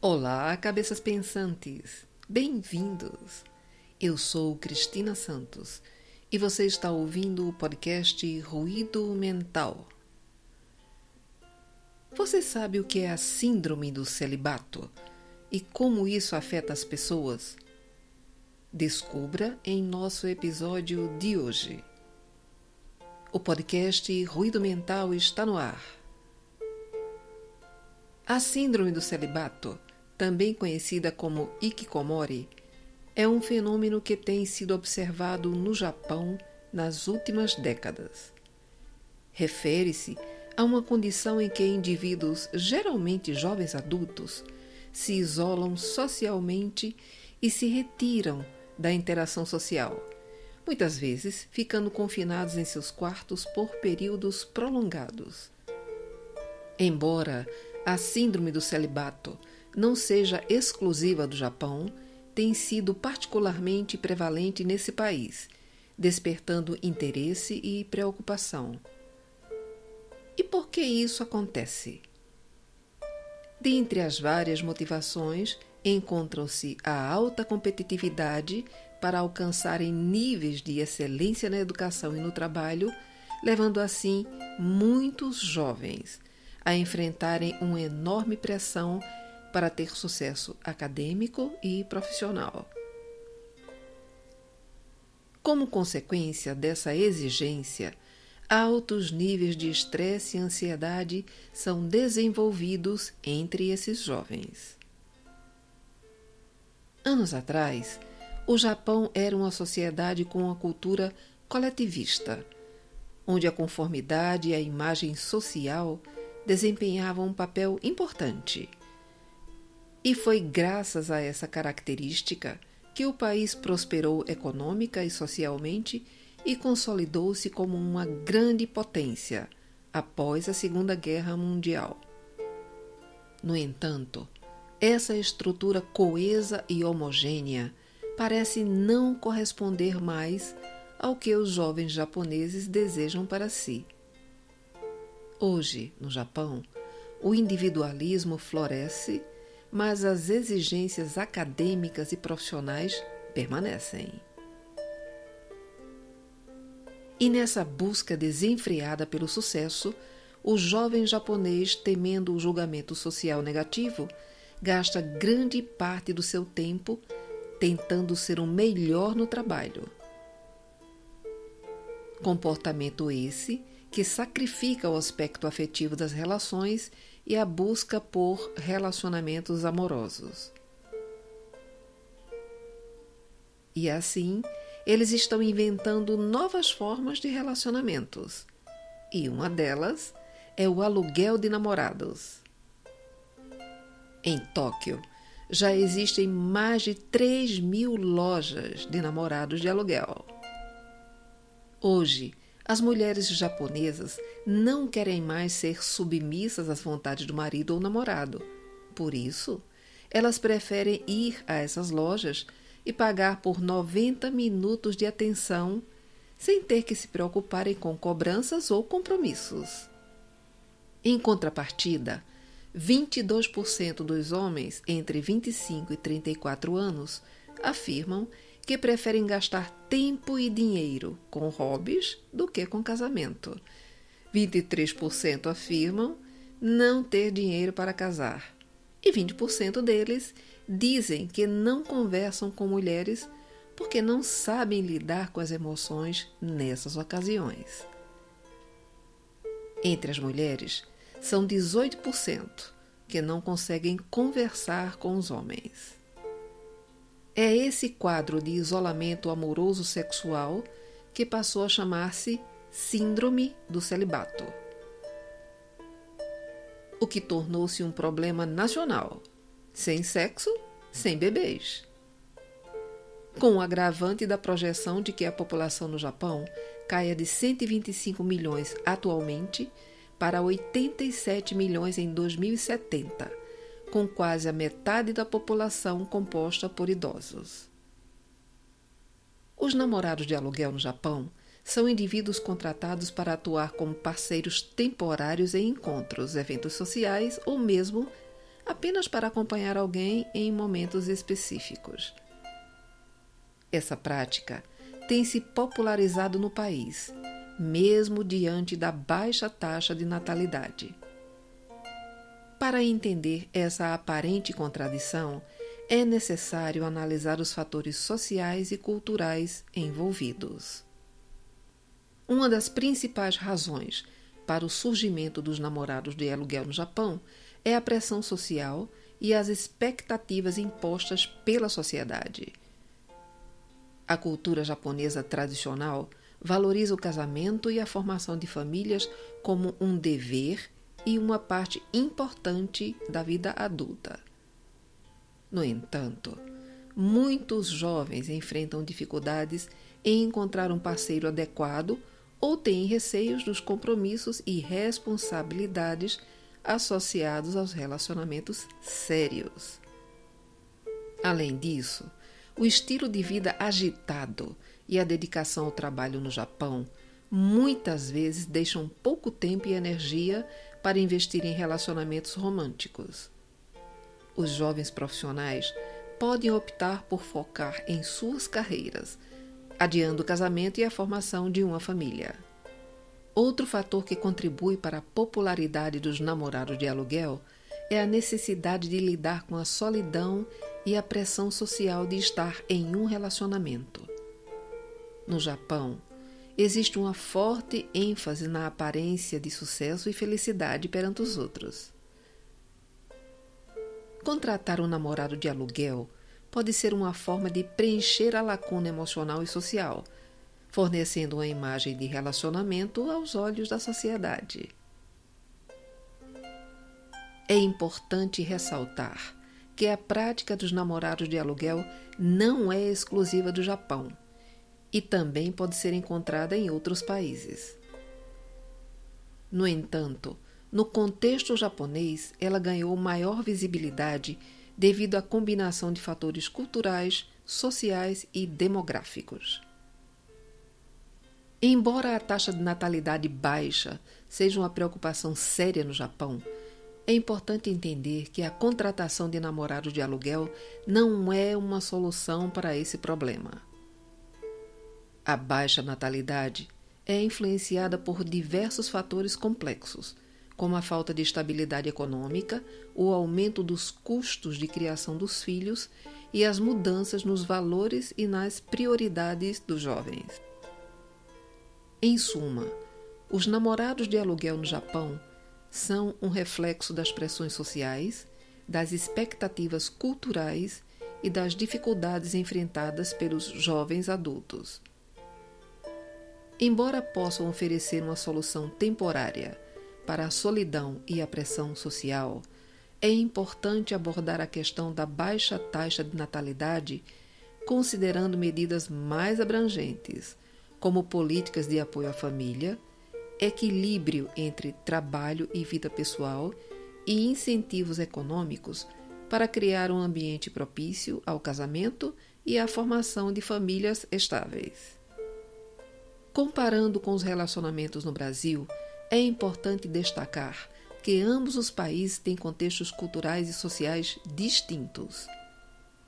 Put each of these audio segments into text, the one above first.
Olá, cabeças pensantes! Bem-vindos! Eu sou Cristina Santos e você está ouvindo o podcast Ruído Mental. Você sabe o que é a Síndrome do Celibato e como isso afeta as pessoas? Descubra em nosso episódio de hoje. O podcast Ruído Mental está no ar. A Síndrome do Celibato também conhecida como Ikikomori, é um fenômeno que tem sido observado no Japão nas últimas décadas. Refere-se a uma condição em que indivíduos, geralmente jovens adultos, se isolam socialmente e se retiram da interação social, muitas vezes ficando confinados em seus quartos por períodos prolongados. Embora a síndrome do celibato não seja exclusiva do Japão, tem sido particularmente prevalente nesse país, despertando interesse e preocupação. E por que isso acontece? Dentre as várias motivações, encontram-se a alta competitividade para alcançarem níveis de excelência na educação e no trabalho, levando assim muitos jovens a enfrentarem uma enorme pressão para ter sucesso acadêmico e profissional. Como consequência dessa exigência, altos níveis de estresse e ansiedade são desenvolvidos entre esses jovens. Anos atrás, o Japão era uma sociedade com uma cultura coletivista, onde a conformidade e a imagem social desempenhavam um papel importante. E foi graças a essa característica que o país prosperou econômica e socialmente e consolidou-se como uma grande potência após a Segunda Guerra Mundial. No entanto, essa estrutura coesa e homogênea parece não corresponder mais ao que os jovens japoneses desejam para si. Hoje, no Japão, o individualismo floresce mas as exigências acadêmicas e profissionais permanecem. E nessa busca desenfreada pelo sucesso, o jovem japonês, temendo o julgamento social negativo, gasta grande parte do seu tempo tentando ser o melhor no trabalho. Comportamento esse que sacrifica o aspecto afetivo das relações e a busca por relacionamentos amorosos. E assim, eles estão inventando novas formas de relacionamentos. E uma delas é o aluguel de namorados. Em Tóquio, já existem mais de 3 mil lojas de namorados de aluguel. Hoje, as mulheres japonesas não querem mais ser submissas às vontades do marido ou namorado. Por isso, elas preferem ir a essas lojas e pagar por 90 minutos de atenção sem ter que se preocuparem com cobranças ou compromissos. Em contrapartida, 22% dos homens entre 25 e 34 anos afirmam que preferem gastar tempo e dinheiro com hobbies do que com casamento. 23% afirmam não ter dinheiro para casar. E 20% deles dizem que não conversam com mulheres porque não sabem lidar com as emoções nessas ocasiões. Entre as mulheres, são 18% que não conseguem conversar com os homens. É esse quadro de isolamento amoroso sexual que passou a chamar-se Síndrome do Celibato. O que tornou-se um problema nacional, sem sexo, sem bebês. Com o agravante da projeção de que a população no Japão caia de 125 milhões atualmente para 87 milhões em 2070 com quase a metade da população composta por idosos. Os namorados de aluguel no Japão são indivíduos contratados para atuar como parceiros temporários em encontros, eventos sociais ou mesmo apenas para acompanhar alguém em momentos específicos. Essa prática tem se popularizado no país, mesmo diante da baixa taxa de natalidade. Para entender essa aparente contradição, é necessário analisar os fatores sociais e culturais envolvidos. Uma das principais razões para o surgimento dos namorados de aluguel no Japão é a pressão social e as expectativas impostas pela sociedade. A cultura japonesa tradicional valoriza o casamento e a formação de famílias como um dever e uma parte importante da vida adulta. No entanto, muitos jovens enfrentam dificuldades em encontrar um parceiro adequado ou têm receios dos compromissos e responsabilidades associados aos relacionamentos sérios. Além disso, o estilo de vida agitado e a dedicação ao trabalho no Japão muitas vezes deixam pouco tempo e energia para investir em relacionamentos românticos. Os jovens profissionais podem optar por focar em suas carreiras, adiando o casamento e a formação de uma família. Outro fator que contribui para a popularidade dos namorados de aluguel é a necessidade de lidar com a solidão e a pressão social de estar em um relacionamento. No Japão, existe uma forte ênfase na aparência de sucesso e felicidade perante os outros. Contratar um namorado de aluguel pode ser uma forma de preencher a lacuna emocional e social, fornecendo uma imagem de relacionamento aos olhos da sociedade. É importante ressaltar que a prática dos namorados de aluguel não é exclusiva do Japão e também pode ser encontrada em outros países. No entanto, no contexto japonês, ela ganhou maior visibilidade devido à combinação de fatores culturais, sociais e demográficos. Embora a taxa de natalidade baixa seja uma preocupação séria no Japão, é importante entender que a contratação de namorados de aluguel não é uma solução para esse problema. A baixa natalidade é influenciada por diversos fatores complexos, como a falta de estabilidade econômica, o aumento dos custos de criação dos filhos e as mudanças nos valores e nas prioridades dos jovens. Em suma, os namorados de aluguel no Japão são um reflexo das pressões sociais, das expectativas culturais e das dificuldades enfrentadas pelos jovens adultos. Embora possam oferecer uma solução temporária para a solidão e a pressão social, é importante abordar a questão da baixa taxa de natalidade considerando medidas mais abrangentes, como políticas de apoio à família, equilíbrio entre trabalho e vida pessoal e incentivos econômicos para criar um ambiente propício ao casamento e à formação de famílias estáveis. Comparando com os relacionamentos no Brasil, é importante destacar que ambos os países têm contextos culturais e sociais distintos.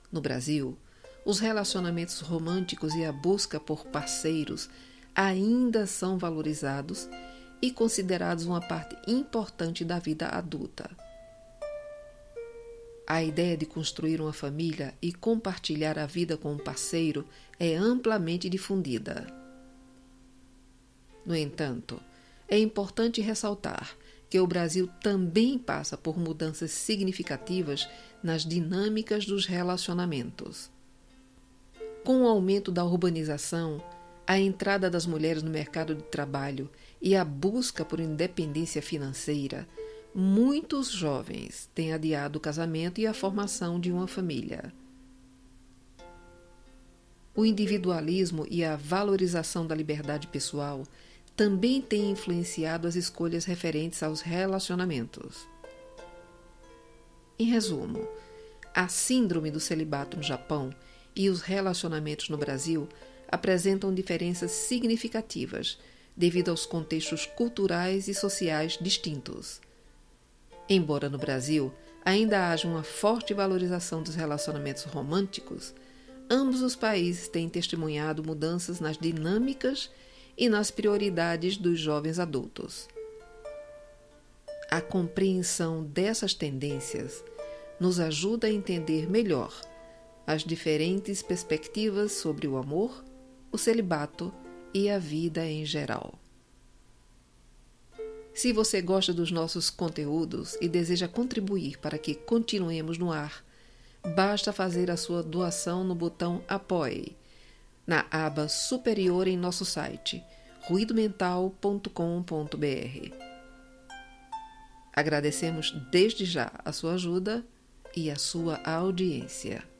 No Brasil, os relacionamentos românticos e a busca por parceiros ainda são valorizados e considerados uma parte importante da vida adulta. A ideia de construir uma família e compartilhar a vida com um parceiro é amplamente difundida. No entanto, é importante ressaltar que o Brasil também passa por mudanças significativas nas dinâmicas dos relacionamentos. Com o aumento da urbanização, a entrada das mulheres no mercado de trabalho e a busca por independência financeira, muitos jovens têm adiado o casamento e a formação de uma família. O individualismo e a valorização da liberdade pessoal também tem influenciado as escolhas referentes aos relacionamentos. Em resumo, a síndrome do celibato no Japão e os relacionamentos no Brasil apresentam diferenças significativas devido aos contextos culturais e sociais distintos. Embora no Brasil ainda haja uma forte valorização dos relacionamentos românticos, ambos os países têm testemunhado mudanças nas dinâmicas e nas prioridades dos jovens adultos. A compreensão dessas tendências nos ajuda a entender melhor as diferentes perspectivas sobre o amor, o celibato e a vida em geral. Se você gosta dos nossos conteúdos e deseja contribuir para que continuemos no ar, basta fazer a sua doação no botão Apoie, na aba superior em nosso site ruidomental.com.br. Agradecemos desde já a sua ajuda e a sua audiência.